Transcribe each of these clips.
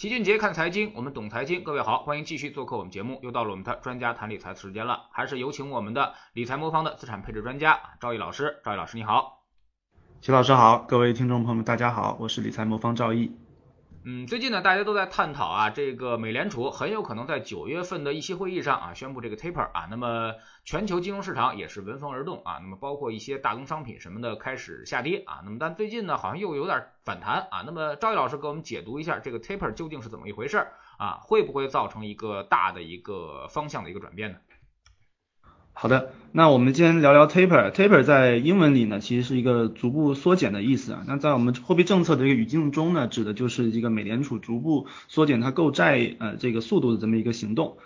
齐俊杰看财经，我们懂财经。各位好，欢迎继续做客我们节目。又到了我们的专家谈理财的时间了，还是有请我们的理财魔方的资产配置专家赵毅老师。赵毅老师你好，齐老师好，各位听众朋友们大家好，我是理财魔方赵毅。嗯，最近呢，大家都在探讨啊，这个美联储很有可能在九月份的议息会议上啊，宣布这个 taper 啊，那么全球金融市场也是闻风而动啊，那么包括一些大宗商品什么的开始下跌啊，那么但最近呢，好像又有点反弹啊，那么赵毅老师给我们解读一下这个 taper 究竟是怎么一回事啊，会不会造成一个大的一个方向的一个转变呢？好的，那我们今天聊聊 taper。taper 在英文里呢，其实是一个逐步缩减的意思啊。那在我们货币政策的一个语境中呢，指的就是这个美联储逐步缩减它购债呃这个速度的这么一个行动。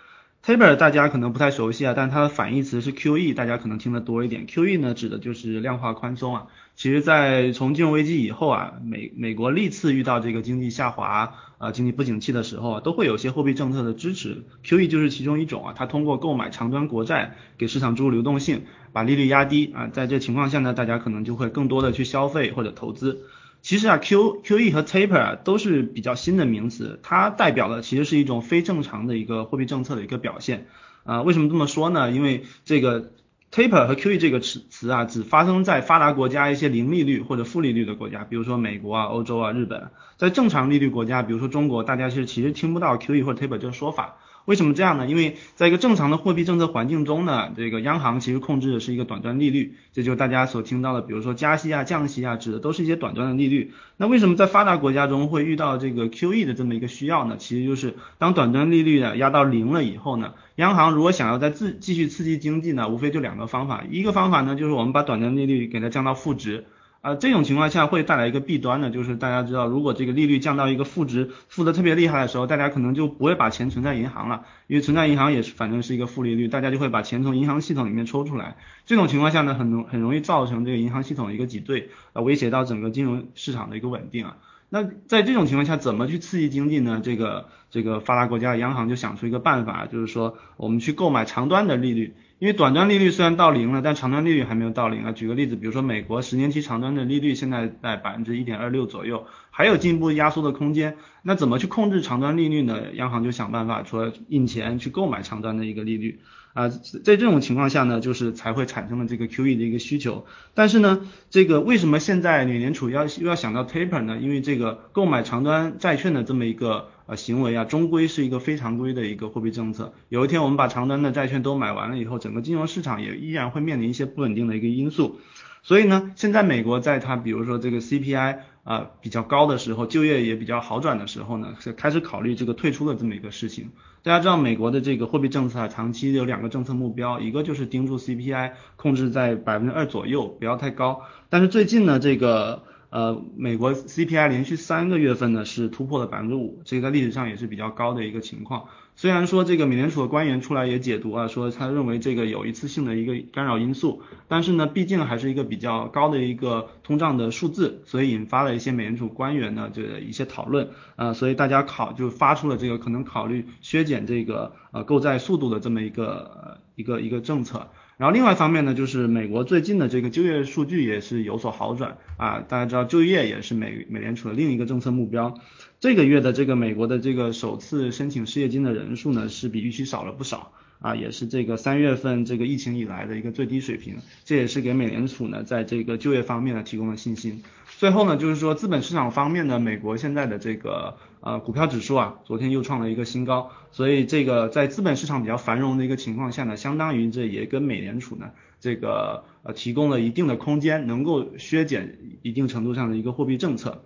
taper 大家可能不太熟悉啊，但它的反义词是 QE，大家可能听得多一点。QE 呢，指的就是量化宽松啊。其实，在从金融危机以后啊，美美国历次遇到这个经济下滑啊、经济不景气的时候啊，都会有些货币政策的支持，QE 就是其中一种啊。它通过购买长端国债，给市场注入流动性，把利率压低啊。在这情况下呢，大家可能就会更多的去消费或者投资。其实啊，Q QE 和 Taper 都是比较新的名词，它代表的其实是一种非正常的一个货币政策的一个表现啊。为什么这么说呢？因为这个。Taper 和 QE 这个词词啊，只发生在发达国家一些零利率或者负利率的国家，比如说美国啊、欧洲啊、日本。在正常利率国家，比如说中国，大家是其实听不到 QE 或者 Taper 这个说法。为什么这样呢？因为在一个正常的货币政策环境中呢，这个央行其实控制的是一个短端利率，这就是大家所听到的，比如说加息啊、降息啊，指的都是一些短端的利率。那为什么在发达国家中会遇到这个 QE 的这么一个需要呢？其实就是当短端利率呢压到零了以后呢，央行如果想要再自继续刺激经济呢，无非就两个方法，一个方法呢就是我们把短端利率给它降到负值。啊，这种情况下会带来一个弊端呢，就是大家知道，如果这个利率降到一个负值，负的特别厉害的时候，大家可能就不会把钱存在银行了，因为存在银行也是反正是一个负利率，大家就会把钱从银行系统里面抽出来。这种情况下呢，很容很容易造成这个银行系统一个挤兑，啊，威胁到整个金融市场的一个稳定啊。那在这种情况下，怎么去刺激经济呢？这个这个发达国家的央行就想出一个办法，就是说我们去购买长端的利率。因为短端利率虽然到零了，但长端利率还没有到零啊。举个例子，比如说美国十年期长端的利率现在在百分之一点二六左右，还有进一步压缩的空间。那怎么去控制长端利率呢？央行就想办法说印钱去购买长端的一个利率啊。在这种情况下呢，就是才会产生了这个 QE 的一个需求。但是呢，这个为什么现在美联储要又要想到 taper 呢？因为这个购买长端债券的这么一个。啊，行为啊，终归是一个非常规的一个货币政策。有一天我们把长端的债券都买完了以后，整个金融市场也依然会面临一些不稳定的一个因素。所以呢，现在美国在它比如说这个 CPI 啊比较高的时候，就业也比较好转的时候呢，是开始考虑这个退出的这么一个事情。大家知道美国的这个货币政策啊，长期有两个政策目标，一个就是盯住 CPI，控制在百分之二左右，不要太高。但是最近呢，这个呃，美国 CPI 连续三个月份呢是突破了百分之五，这个在历史上也是比较高的一个情况。虽然说这个美联储的官员出来也解读啊，说他认为这个有一次性的一个干扰因素，但是呢，毕竟还是一个比较高的一个通胀的数字，所以引发了一些美联储官员呢这一些讨论啊，所以大家考就发出了这个可能考虑削减这个呃购债速度的这么一个一个一个政策。然后另外一方面呢，就是美国最近的这个就业数据也是有所好转啊，大家知道就业也是美美联储的另一个政策目标。这个月的这个美国的这个首次申请失业金的人数呢，是比预期少了不少啊，也是这个三月份这个疫情以来的一个最低水平，这也是给美联储呢在这个就业方面呢提供了信心。最后呢，就是说资本市场方面呢，美国现在的这个呃股票指数啊，昨天又创了一个新高，所以这个在资本市场比较繁荣的一个情况下呢，相当于这也跟美联储呢这个呃提供了一定的空间，能够削减一定程度上的一个货币政策。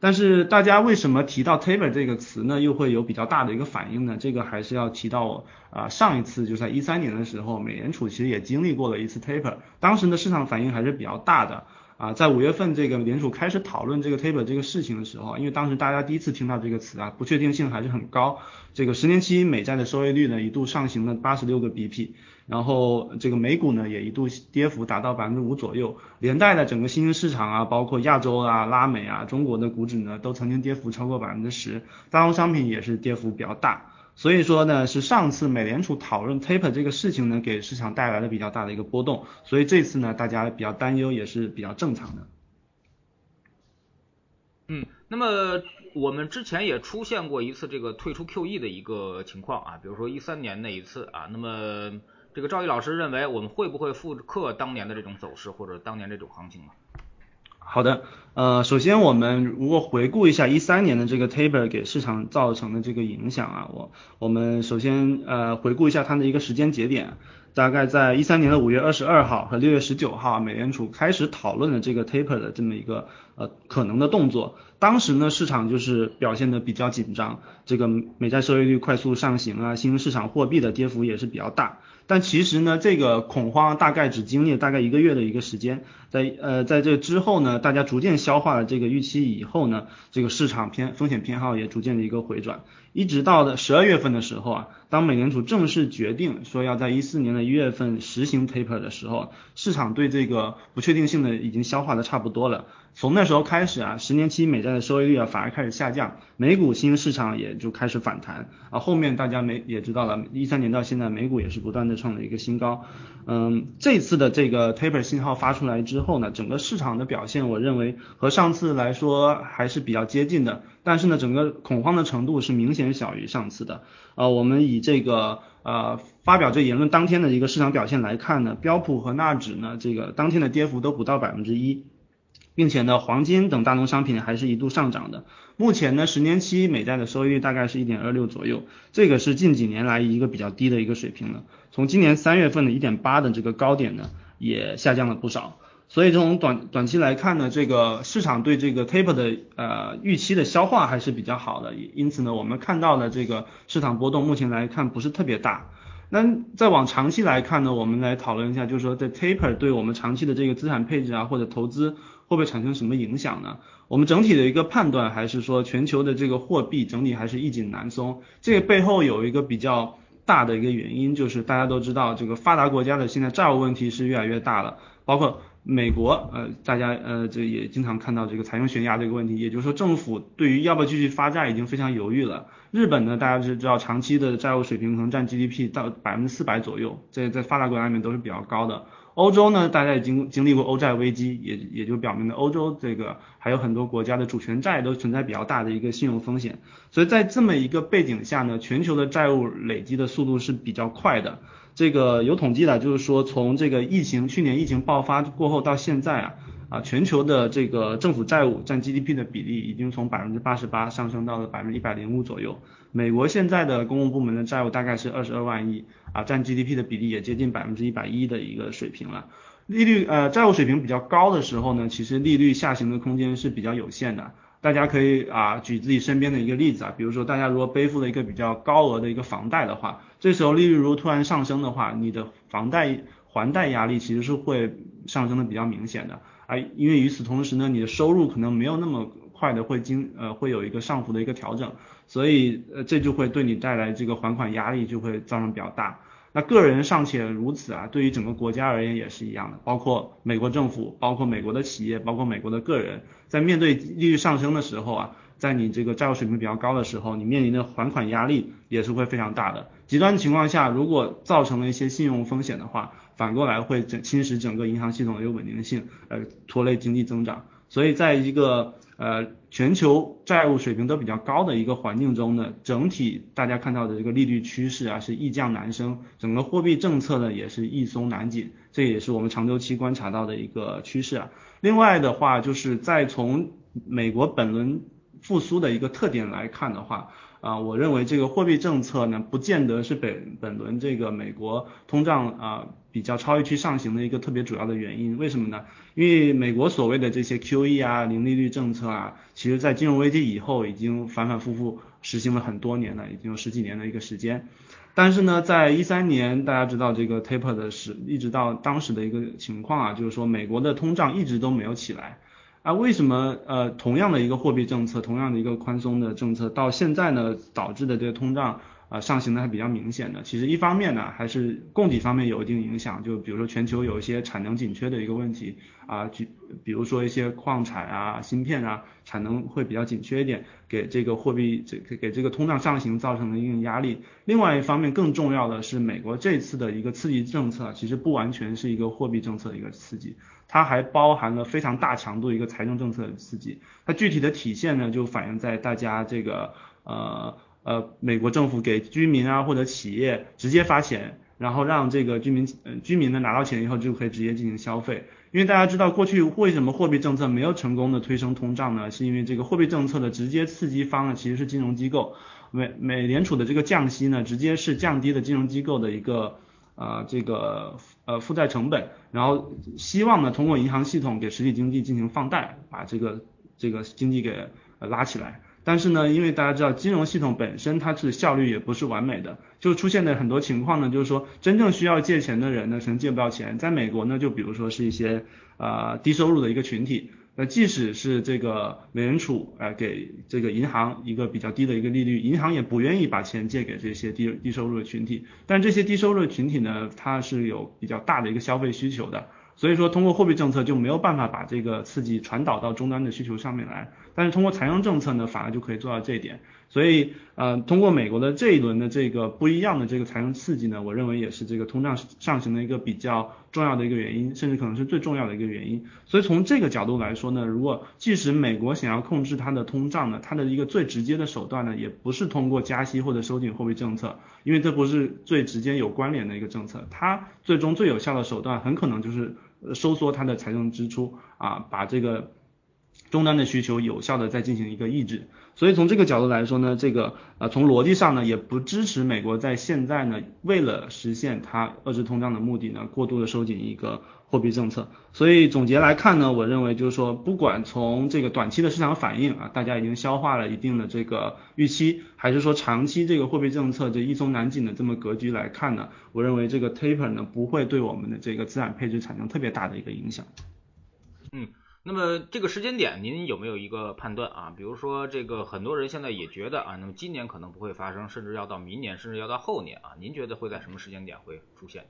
但是大家为什么提到 taper 这个词呢，又会有比较大的一个反应呢？这个还是要提到啊上一次就在一三年的时候，美联储其实也经历过了一次 taper，当时的市场反应还是比较大的。啊，在五月份这个联储开始讨论这个 taper 这个事情的时候，因为当时大家第一次听到这个词啊，不确定性还是很高。这个十年期美债的收益率呢，一度上行了八十六个 BP，然后这个美股呢也一度跌幅达到百分之五左右，连带的整个新兴市场啊，包括亚洲啊、拉美啊、中国的股指呢，都曾经跌幅超过百分之十，大宗商品也是跌幅比较大。所以说呢，是上次美联储讨论 taper 这个事情呢，给市场带来了比较大的一个波动，所以这次呢，大家比较担忧也是比较正常的。嗯，那么我们之前也出现过一次这个退出 QE 的一个情况啊，比如说一三年那一次啊，那么这个赵毅老师认为我们会不会复刻当年的这种走势或者当年这种行情呢？好的，呃，首先我们如果回顾一下一三年的这个 taper 给市场造成的这个影响啊，我我们首先呃回顾一下它的一个时间节点，大概在一三年的五月二十二号和六月十九号，美联储开始讨论了这个 taper 的这么一个呃可能的动作，当时呢市场就是表现的比较紧张，这个美债收益率快速上行啊，新兴市场货币的跌幅也是比较大。但其实呢，这个恐慌大概只经历了大概一个月的一个时间，在呃在这之后呢，大家逐渐消化了这个预期以后呢，这个市场偏风险偏好也逐渐的一个回转，一直到的十二月份的时候啊，当美联储正式决定说要在一四年的一月份实行 taper 的时候，市场对这个不确定性的已经消化的差不多了。从那时候开始啊，十年期美债的收益率啊反而开始下降，美股新兴市场也就开始反弹啊。后面大家没也知道了，一三年到现在美股也是不断的创了一个新高。嗯，这次的这个 taper 信号发出来之后呢，整个市场的表现我认为和上次来说还是比较接近的，但是呢，整个恐慌的程度是明显小于上次的。呃，我们以这个呃发表这言论当天的一个市场表现来看呢，标普和纳指呢这个当天的跌幅都不到百分之一。并且呢，黄金等大宗商品还是一度上涨的。目前呢，十年期美债的收益率大概是一点二六左右，这个是近几年来一个比较低的一个水平了。从今年三月份的一点八的这个高点呢，也下降了不少。所以从短短期来看呢，这个市场对这个 taper 的呃预期的消化还是比较好的。因此呢，我们看到的这个市场波动目前来看不是特别大。那再往长期来看呢，我们来讨论一下，就是说在 taper 对我们长期的这个资产配置啊或者投资。会不会产生什么影响呢？我们整体的一个判断还是说，全球的这个货币整体还是易紧难松。这个背后有一个比较大的一个原因，就是大家都知道，这个发达国家的现在债务问题是越来越大了。包括美国，呃，大家呃这也经常看到这个财政悬崖这个问题，也就是说政府对于要不要继续发债已经非常犹豫了。日本呢，大家是知道长期的债务水平可能占 GDP 到百分之四百左右，这在发达国家里面都是比较高的。欧洲呢，大家也经经历过欧债危机，也也就表明了欧洲这个还有很多国家的主权债都存在比较大的一个信用风险，所以在这么一个背景下呢，全球的债务累积的速度是比较快的。这个有统计的，就是说从这个疫情去年疫情爆发过后到现在啊。啊，全球的这个政府债务占 GDP 的比例已经从百分之八十八上升到了百分之一百零五左右。美国现在的公共部门的债务大概是二十二万亿，啊，占 GDP 的比例也接近百分之一百一的一个水平了。利率呃债务水平比较高的时候呢，其实利率下行的空间是比较有限的。大家可以啊举自己身边的一个例子啊，比如说大家如果背负了一个比较高额的一个房贷的话，这时候利率如果突然上升的话，你的房贷还贷压力其实是会上升的比较明显的。啊，因为与此同时呢，你的收入可能没有那么快的会经呃会有一个上浮的一个调整，所以呃这就会对你带来这个还款压力就会造成比较大。那个人尚且如此啊，对于整个国家而言也是一样的，包括美国政府，包括美国的企业，包括美国的个人，在面对利率上升的时候啊，在你这个债务水平比较高的时候，你面临的还款压力也是会非常大的。极端情况下，如果造成了一些信用风险的话，反过来会整侵蚀整个银行系统的一个稳定性，呃，拖累经济增长。所以在一个呃全球债务水平都比较高的一个环境中呢，整体大家看到的这个利率趋势啊是易降难升，整个货币政策呢也是易松难紧，这也是我们长周期观察到的一个趋势啊。另外的话，就是再从美国本轮复苏的一个特点来看的话。啊，我认为这个货币政策呢，不见得是本本轮这个美国通胀啊比较超预期上行的一个特别主要的原因。为什么呢？因为美国所谓的这些 QE 啊、零利率政策啊，其实在金融危机以后已经反反复复实行了很多年了，已经有十几年的一个时间。但是呢，在一三年，大家知道这个 taper 的时一直到当时的一个情况啊，就是说美国的通胀一直都没有起来。啊，为什么呃同样的一个货币政策，同样的一个宽松的政策，到现在呢导致的这个通胀啊上行的还比较明显的。其实一方面呢，还是供给方面有一定影响，就比如说全球有一些产能紧缺的一个问题啊，举比如说一些矿产啊、芯片啊，产能会比较紧缺一点，给这个货币这给这个通胀上行造成了一定压力。另外一方面，更重要的是美国这次的一个刺激政策，其实不完全是一个货币政策的一个刺激。它还包含了非常大强度一个财政政策的刺激，它具体的体现呢，就反映在大家这个呃呃美国政府给居民啊或者企业直接发钱，然后让这个居民呃居民呢拿到钱以后就可以直接进行消费，因为大家知道过去为什么货币政策没有成功的推升通胀呢？是因为这个货币政策的直接刺激方呢其实是金融机构，美美联储的这个降息呢直接是降低了金融机构的一个。呃，这个呃负债成本，然后希望呢通过银行系统给实体经济进行放贷，把这个这个经济给拉起来。但是呢，因为大家知道金融系统本身它是效率也不是完美的，就出现的很多情况呢，就是说真正需要借钱的人呢，可能借不到钱。在美国呢，就比如说是一些啊低收入的一个群体。那即使是这个美联储呃给这个银行一个比较低的一个利率，银行也不愿意把钱借给这些低低收入的群体。但这些低收入的群体呢，它是有比较大的一个消费需求的，所以说通过货币政策就没有办法把这个刺激传导到终端的需求上面来。但是通过财政政策呢，反而就可以做到这一点。所以，呃，通过美国的这一轮的这个不一样的这个财政刺激呢，我认为也是这个通胀上行的一个比较重要的一个原因，甚至可能是最重要的一个原因。所以从这个角度来说呢，如果即使美国想要控制它的通胀呢，它的一个最直接的手段呢，也不是通过加息或者收紧货币政策，因为这不是最直接有关联的一个政策，它最终最有效的手段很可能就是收缩它的财政支出啊，把这个终端的需求有效的再进行一个抑制。所以从这个角度来说呢，这个呃从逻辑上呢也不支持美国在现在呢为了实现它遏制通胀的目的呢过度的收紧一个货币政策。所以总结来看呢，我认为就是说不管从这个短期的市场反应啊，大家已经消化了一定的这个预期，还是说长期这个货币政策这一松难紧的这么格局来看呢，我认为这个 taper 呢不会对我们的这个资产配置产生特别大的一个影响。嗯。那么这个时间点，您有没有一个判断啊？比如说，这个很多人现在也觉得啊，那么今年可能不会发生，甚至要到明年，甚至要到后年啊。您觉得会在什么时间点会出现？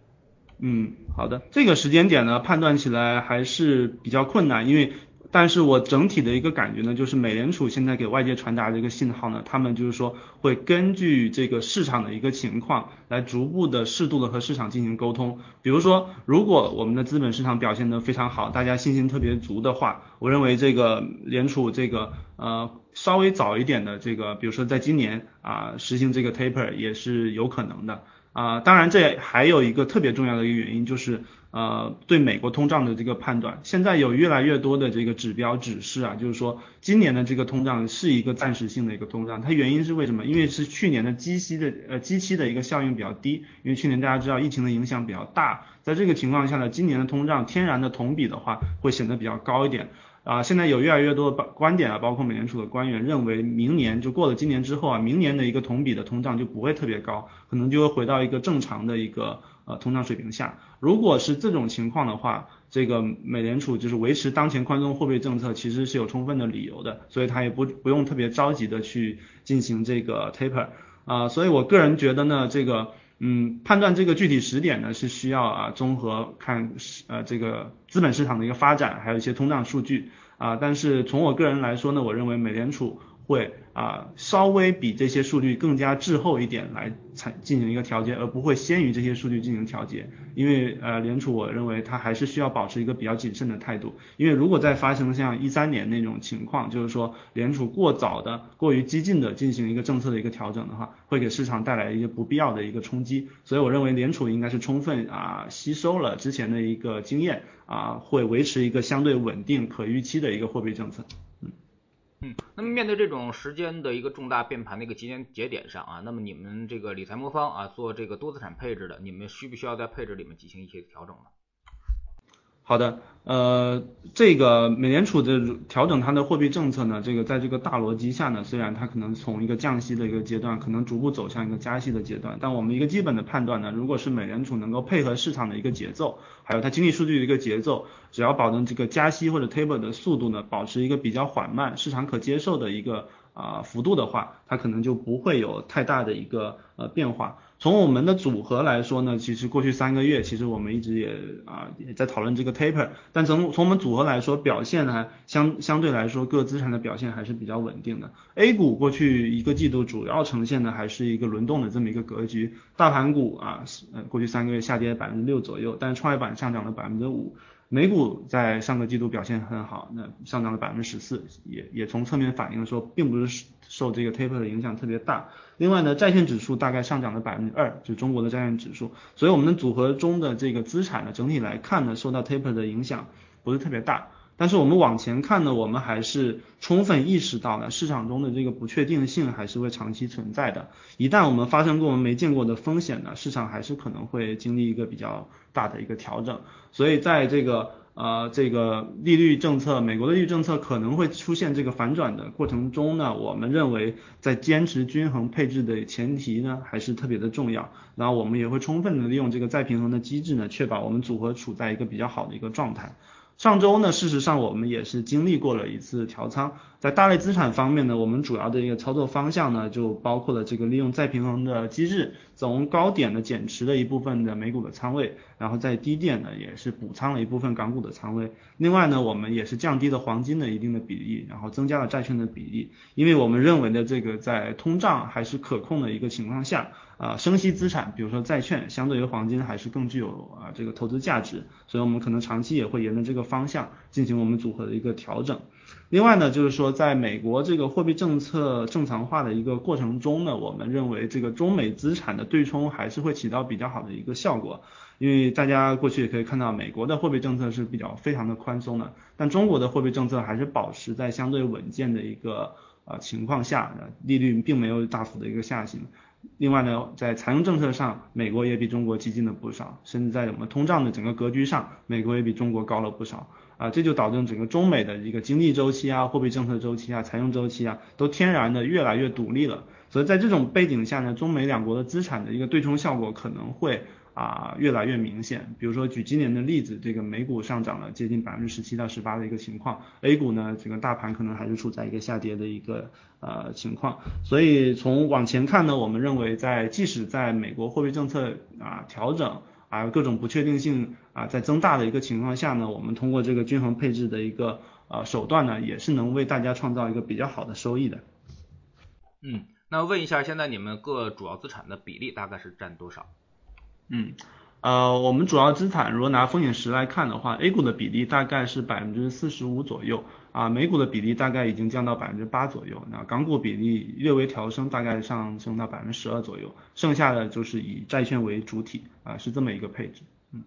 嗯，好的，这个时间点呢，判断起来还是比较困难，因为。但是我整体的一个感觉呢，就是美联储现在给外界传达的一个信号呢，他们就是说会根据这个市场的一个情况来逐步的适度的和市场进行沟通。比如说，如果我们的资本市场表现得非常好，大家信心特别足的话，我认为这个联储这个呃稍微早一点的这个，比如说在今年啊实行这个 taper 也是有可能的啊。当然，这还有一个特别重要的一个原因就是。呃，对美国通胀的这个判断，现在有越来越多的这个指标指示啊，就是说今年的这个通胀是一个暂时性的一个通胀。它原因是为什么？因为是去年的基息的呃基期的一个效应比较低，因为去年大家知道疫情的影响比较大，在这个情况下呢，今年的通胀天然的同比的话会显得比较高一点。啊，现在有越来越多的观点啊，包括美联储的官员认为，明年就过了今年之后啊，明年的一个同比的通胀就不会特别高，可能就会回到一个正常的一个呃通胀水平下。如果是这种情况的话，这个美联储就是维持当前宽松货币政策，其实是有充分的理由的，所以它也不不用特别着急的去进行这个 taper 啊，所以我个人觉得呢，这个。嗯，判断这个具体时点呢，是需要啊综合看呃这个资本市场的一个发展，还有一些通胀数据啊。但是从我个人来说呢，我认为美联储。会啊，稍微比这些数据更加滞后一点来采进行一个调节，而不会先于这些数据进行调节。因为呃，联储我认为它还是需要保持一个比较谨慎的态度。因为如果再发生像一三年那种情况，就是说联储过早的、过于激进的进行一个政策的一个调整的话，会给市场带来一些不必要的一个冲击。所以我认为联储应该是充分啊吸收了之前的一个经验啊，会维持一个相对稳定、可预期的一个货币政策。嗯，那么面对这种时间的一个重大变盘的一个节点节点上啊，那么你们这个理财魔方啊做这个多资产配置的，你们需不需要在配置里面进行一些调整呢？好的，呃，这个美联储的调整它的货币政策呢，这个在这个大逻辑下呢，虽然它可能从一个降息的一个阶段，可能逐步走向一个加息的阶段，但我们一个基本的判断呢，如果是美联储能够配合市场的一个节奏，还有它经济数据的一个节奏，只要保证这个加息或者 taper 的速度呢，保持一个比较缓慢、市场可接受的一个。啊幅度的话，它可能就不会有太大的一个呃变化。从我们的组合来说呢，其实过去三个月，其实我们一直也啊也在讨论这个 taper，但从从我们组合来说，表现呢相相对来说各资产的表现还是比较稳定的。A 股过去一个季度主要呈现的还是一个轮动的这么一个格局，大盘股啊呃过去三个月下跌百分之六左右，但是创业板上涨了百分之五。美股在上个季度表现很好，那上涨了百分之十四，也也从侧面反映说，并不是受这个 taper 的影响特别大。另外呢，债券指数大概上涨了百分之二，就中国的债券指数。所以我们的组合中的这个资产呢，整体来看呢，受到 taper 的影响不是特别大。但是我们往前看呢，我们还是充分意识到了市场中的这个不确定性还是会长期存在的。一旦我们发生过我们没见过的风险呢，市场还是可能会经历一个比较大的一个调整。所以在这个呃这个利率政策，美国的利率政策可能会出现这个反转的过程中呢，我们认为在坚持均衡配置的前提呢，还是特别的重要。然后我们也会充分的利用这个再平衡的机制呢，确保我们组合处在一个比较好的一个状态。上周呢，事实上我们也是经历过了一次调仓，在大类资产方面呢，我们主要的一个操作方向呢，就包括了这个利用再平衡的机制，从高点的减持了一部分的美股的仓位，然后在低点呢，也是补仓了一部分港股的仓位。另外呢，我们也是降低了黄金的一定的比例，然后增加了债券的比例，因为我们认为的这个在通胀还是可控的一个情况下。啊，生息资产，比如说债券，相对于黄金还是更具有啊这个投资价值，所以我们可能长期也会沿着这个方向进行我们组合的一个调整。另外呢，就是说在美国这个货币政策正常化的一个过程中呢，我们认为这个中美资产的对冲还是会起到比较好的一个效果，因为大家过去也可以看到，美国的货币政策是比较非常的宽松的，但中国的货币政策还是保持在相对稳健的一个呃情况下，利率并没有大幅的一个下行。另外呢，在财政政策上，美国也比中国激进了不少，甚至在我们通胀的整个格局上，美国也比中国高了不少啊，这就导致整个中美的一个经济周期啊、货币政策周期啊、财政周期啊，都天然的越来越独立了。所以在这种背景下呢，中美两国的资产的一个对冲效果可能会。啊，越来越明显。比如说举今年的例子，这个美股上涨了接近百分之十七到十八的一个情况，A 股呢，整个大盘可能还是处在一个下跌的一个呃情况。所以从往前看呢，我们认为在即使在美国货币政策啊调整啊各种不确定性啊在增大的一个情况下呢，我们通过这个均衡配置的一个呃手段呢，也是能为大家创造一个比较好的收益的。嗯，那问一下，现在你们各主要资产的比例大概是占多少？嗯，呃，我们主要资产如果拿风险十来看的话，A 股的比例大概是百分之四十五左右，啊，美股的比例大概已经降到百分之八左右，那港股比例略微调升，大概上升到百分之十二左右，剩下的就是以债券为主体，啊，是这么一个配置。嗯，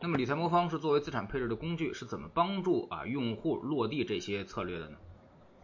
那么理财魔方是作为资产配置的工具，是怎么帮助啊用户落地这些策略的呢？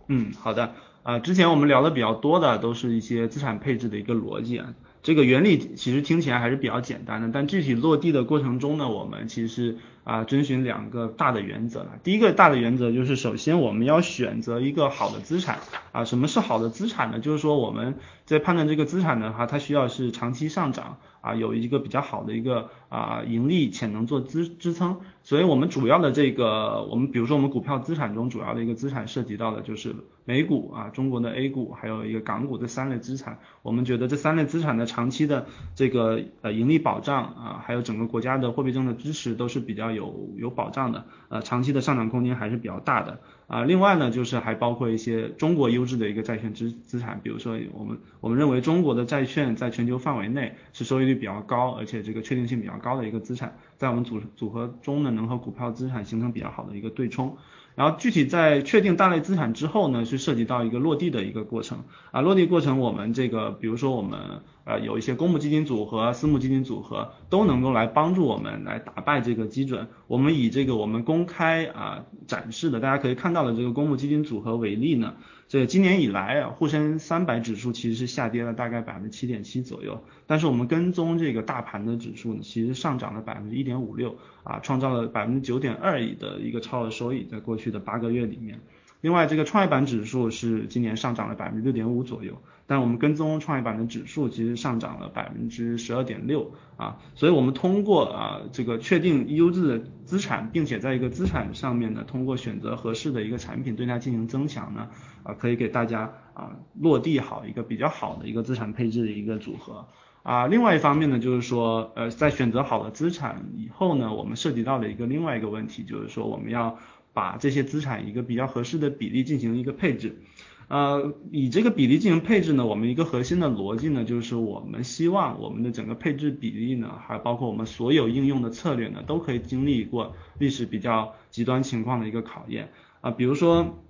嗯，好的，啊，之前我们聊的比较多的都是一些资产配置的一个逻辑啊。这个原理其实听起来还是比较简单的，但具体落地的过程中呢，我们其实啊遵循两个大的原则了。第一个大的原则就是，首先我们要选择一个好的资产啊。什么是好的资产呢？就是说我们在判断这个资产的话，它需要是长期上涨啊，有一个比较好的一个啊盈利潜能做支支撑。所以我们主要的这个，我们比如说我们股票资产中主要的一个资产涉及到的就是美股啊、中国的 A 股，还有一个港股这三类资产。我们觉得这三类资产的长期的这个呃盈利保障啊，还有整个国家的货币政策支持都是比较有有保障的，呃长期的上涨空间还是比较大的。啊，另外呢，就是还包括一些中国优质的一个债券资资产，比如说我们我们认为中国的债券在全球范围内是收益率比较高，而且这个确定性比较高的一个资产，在我们组组合中呢，能和股票资产形成比较好的一个对冲。然后具体在确定大类资产之后呢，是涉及到一个落地的一个过程啊，落地过程我们这个比如说我们。呃，有一些公募基金组合、私募基金组合都能够来帮助我们来打败这个基准。我们以这个我们公开啊展示的，大家可以看到的这个公募基金组合为例呢，这今年以来啊，沪深三百指数其实是下跌了大概百分之七点七左右，但是我们跟踪这个大盘的指数呢，其实上涨了百分之一点五六啊，创造了百分之九点二亿的一个超额收益，在过去的八个月里面。另外，这个创业板指数是今年上涨了百分之六点五左右，但我们跟踪创业板的指数其实上涨了百分之十二点六啊，所以我们通过啊这个确定优质的资产，并且在一个资产上面呢，通过选择合适的一个产品对它进行增强呢，啊可以给大家啊落地好一个比较好的一个资产配置的一个组合啊。另外一方面呢，就是说呃在选择好了资产以后呢，我们涉及到了一个另外一个问题就是说我们要。把这些资产一个比较合适的比例进行一个配置，呃，以这个比例进行配置呢，我们一个核心的逻辑呢，就是我们希望我们的整个配置比例呢，还包括我们所有应用的策略呢，都可以经历过历史比较极端情况的一个考验啊，比如说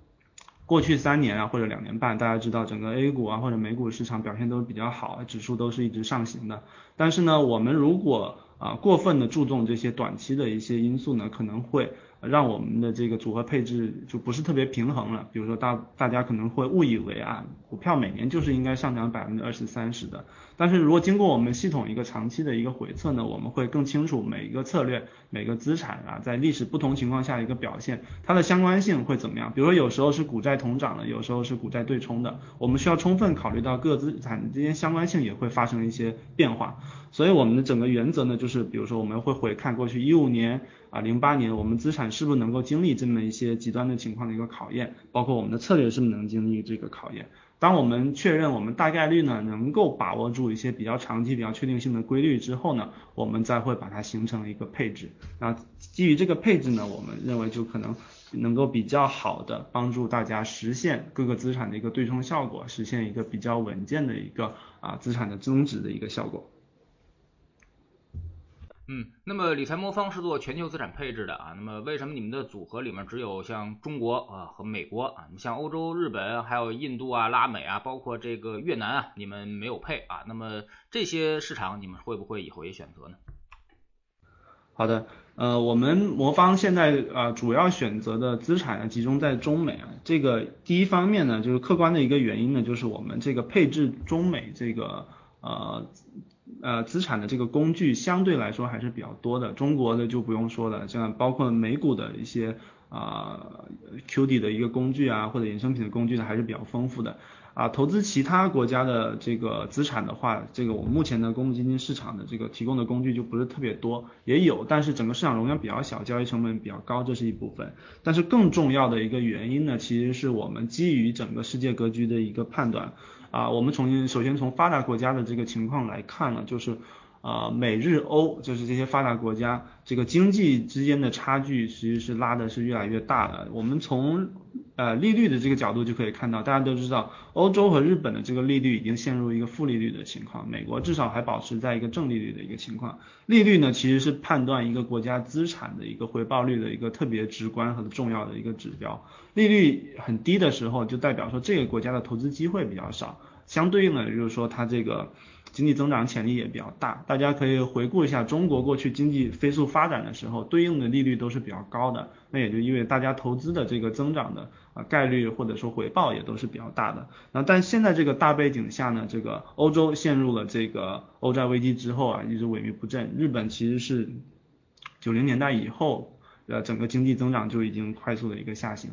过去三年啊或者两年半，大家知道整个 A 股啊或者美股市场表现都是比较好，指数都是一直上行的，但是呢，我们如果啊过分的注重这些短期的一些因素呢，可能会。让我们的这个组合配置就不是特别平衡了。比如说大大家可能会误以为啊，股票每年就是应该上涨百分之二十三十的。但是如果经过我们系统一个长期的一个回测呢，我们会更清楚每一个策略、每个资产啊，在历史不同情况下一个表现，它的相关性会怎么样？比如说有时候是股债同涨的，有时候是股债对冲的，我们需要充分考虑到各资产之间相关性也会发生一些变化。所以我们的整个原则呢，就是比如说我们会回看过去一五年。啊，零八年我们资产是不是能够经历这么一些极端的情况的一个考验，包括我们的策略是不是能经历这个考验？当我们确认我们大概率呢能够把握住一些比较长期、比较确定性的规律之后呢，我们再会把它形成一个配置。那基于这个配置呢，我们认为就可能能够比较好的帮助大家实现各个资产的一个对冲效果，实现一个比较稳健的一个啊资产的增值的一个效果。嗯，那么理财魔方是做全球资产配置的啊，那么为什么你们的组合里面只有像中国啊和美国啊，你像欧洲、日本还有印度啊、拉美啊，包括这个越南啊，你们没有配啊？那么这些市场你们会不会以后也选择呢？好的，呃，我们魔方现在啊主要选择的资产呢集中在中美啊，这个第一方面呢就是客观的一个原因呢，就是我们这个配置中美这个呃。呃，资产的这个工具相对来说还是比较多的，中国的就不用说了，像包括美股的一些啊 QD 的一个工具啊，或者衍生品的工具呢，还是比较丰富的。啊，投资其他国家的这个资产的话，这个我们目前的公募基金市场的这个提供的工具就不是特别多，也有，但是整个市场容量比较小，交易成本比较高，这是一部分。但是更重要的一个原因呢，其实是我们基于整个世界格局的一个判断。啊，我们从首先从发达国家的这个情况来看呢，就是啊美日欧就是这些发达国家这个经济之间的差距其实是拉的是越来越大的。我们从呃利率的这个角度就可以看到，大家都知道欧洲和日本的这个利率已经陷入一个负利率的情况，美国至少还保持在一个正利率的一个情况。利率呢其实是判断一个国家资产的一个回报率的一个特别直观和重要的一个指标。利率很低的时候，就代表说这个国家的投资机会比较少，相对应的也就是说它这个经济增长潜力也比较大。大家可以回顾一下中国过去经济飞速发展的时候，对应的利率都是比较高的，那也就意味大家投资的这个增长的啊概率或者说回报也都是比较大的。那但现在这个大背景下呢，这个欧洲陷入了这个欧债危机之后啊，一直萎靡不振。日本其实是九零年代以后。呃，整个经济增长就已经快速的一个下行，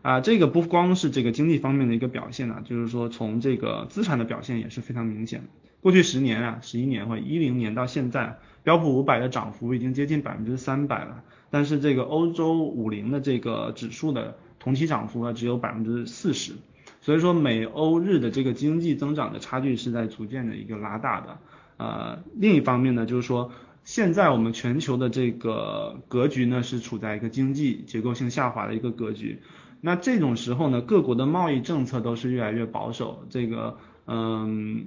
啊，这个不光是这个经济方面的一个表现呢，就是说从这个资产的表现也是非常明显。过去十年啊，十一年或一零年到现在，标普五百的涨幅已经接近百分之三百了，但是这个欧洲五零的这个指数的同期涨幅呢只有百分之四十，所以说美欧日的这个经济增长的差距是在逐渐的一个拉大的。呃，另一方面呢，就是说。现在我们全球的这个格局呢，是处在一个经济结构性下滑的一个格局。那这种时候呢，各国的贸易政策都是越来越保守。这个，嗯，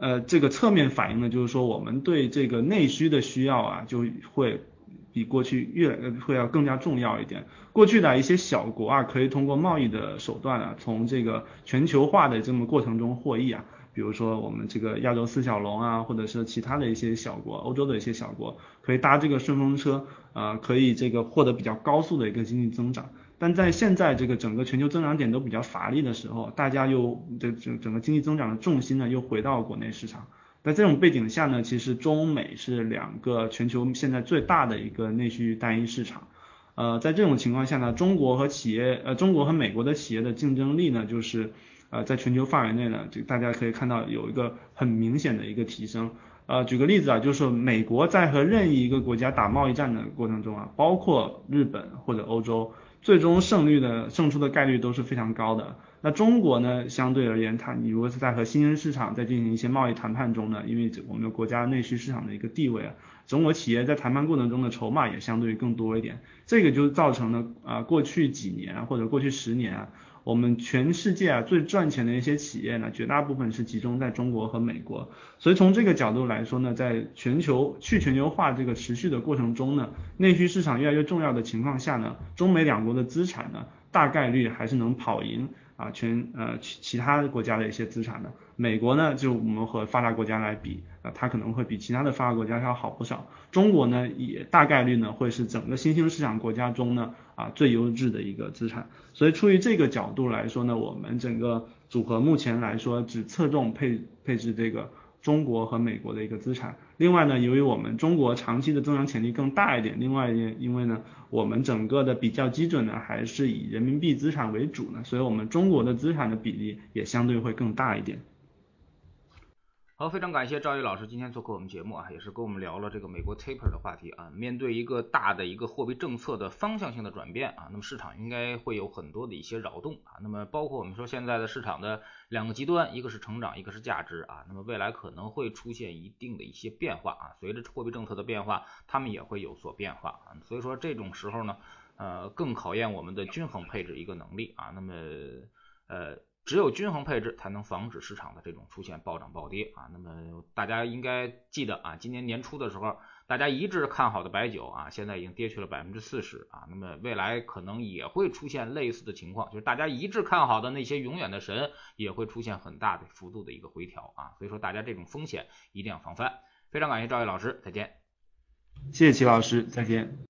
呃，这个侧面反映的就是说，我们对这个内需的需要啊，就会比过去越会要更加重要一点。过去的一些小国啊，可以通过贸易的手段啊，从这个全球化的这么过程中获益啊。比如说我们这个亚洲四小龙啊，或者是其他的一些小国，欧洲的一些小国，可以搭这个顺风车，啊，可以这个获得比较高速的一个经济增长。但在现在这个整个全球增长点都比较乏力的时候，大家又这整整个经济增长的重心呢又回到国内市场。在这种背景下呢，其实中美是两个全球现在最大的一个内需单一市场。呃，在这种情况下呢，中国和企业呃中国和美国的企业的竞争力呢，就是呃在全球范围内呢，就大家可以看到有一个很明显的一个提升。呃，举个例子啊，就是美国在和任意一个国家打贸易战的过程中啊，包括日本或者欧洲，最终胜率的胜出的概率都是非常高的。那中国呢，相对而言，它你如果是在和新兴市场在进行一些贸易谈判中呢，因为我们国家内需市场的一个地位啊，中国企业在谈判过程中的筹码也相对更多一点，这个就造成了啊，过去几年或者过去十年啊。我们全世界啊最赚钱的一些企业呢，绝大部分是集中在中国和美国，所以从这个角度来说呢，在全球去全球化这个持续的过程中呢，内需市场越来越重要的情况下呢，中美两国的资产呢，大概率还是能跑赢。啊，全呃其其他国家的一些资产呢，美国呢，就我们和发达国家来比，啊，它可能会比其他的发达国家要好不少。中国呢，也大概率呢会是整个新兴市场国家中呢啊最优质的一个资产。所以出于这个角度来说呢，我们整个组合目前来说只侧重配配置这个。中国和美国的一个资产。另外呢，由于我们中国长期的增长潜力更大一点，另外因因为呢，我们整个的比较基准呢还是以人民币资产为主呢，所以我们中国的资产的比例也相对会更大一点。好，非常感谢赵毅老师今天做客我们节目啊，也是跟我们聊了这个美国 taper 的话题啊。面对一个大的一个货币政策的方向性的转变啊，那么市场应该会有很多的一些扰动啊。那么包括我们说现在的市场的两个极端，一个是成长，一个是价值啊。那么未来可能会出现一定的一些变化啊，随着货币政策的变化，他们也会有所变化啊。所以说这种时候呢，呃，更考验我们的均衡配置一个能力啊。那么呃。只有均衡配置，才能防止市场的这种出现暴涨暴跌啊。那么大家应该记得啊，今年年初的时候，大家一致看好的白酒啊，现在已经跌去了百分之四十啊。那么未来可能也会出现类似的情况，就是大家一致看好的那些永远的神，也会出现很大的幅度的一个回调啊。所以说大家这种风险一定要防范。非常感谢赵毅老师，再见。谢谢齐老师，再见。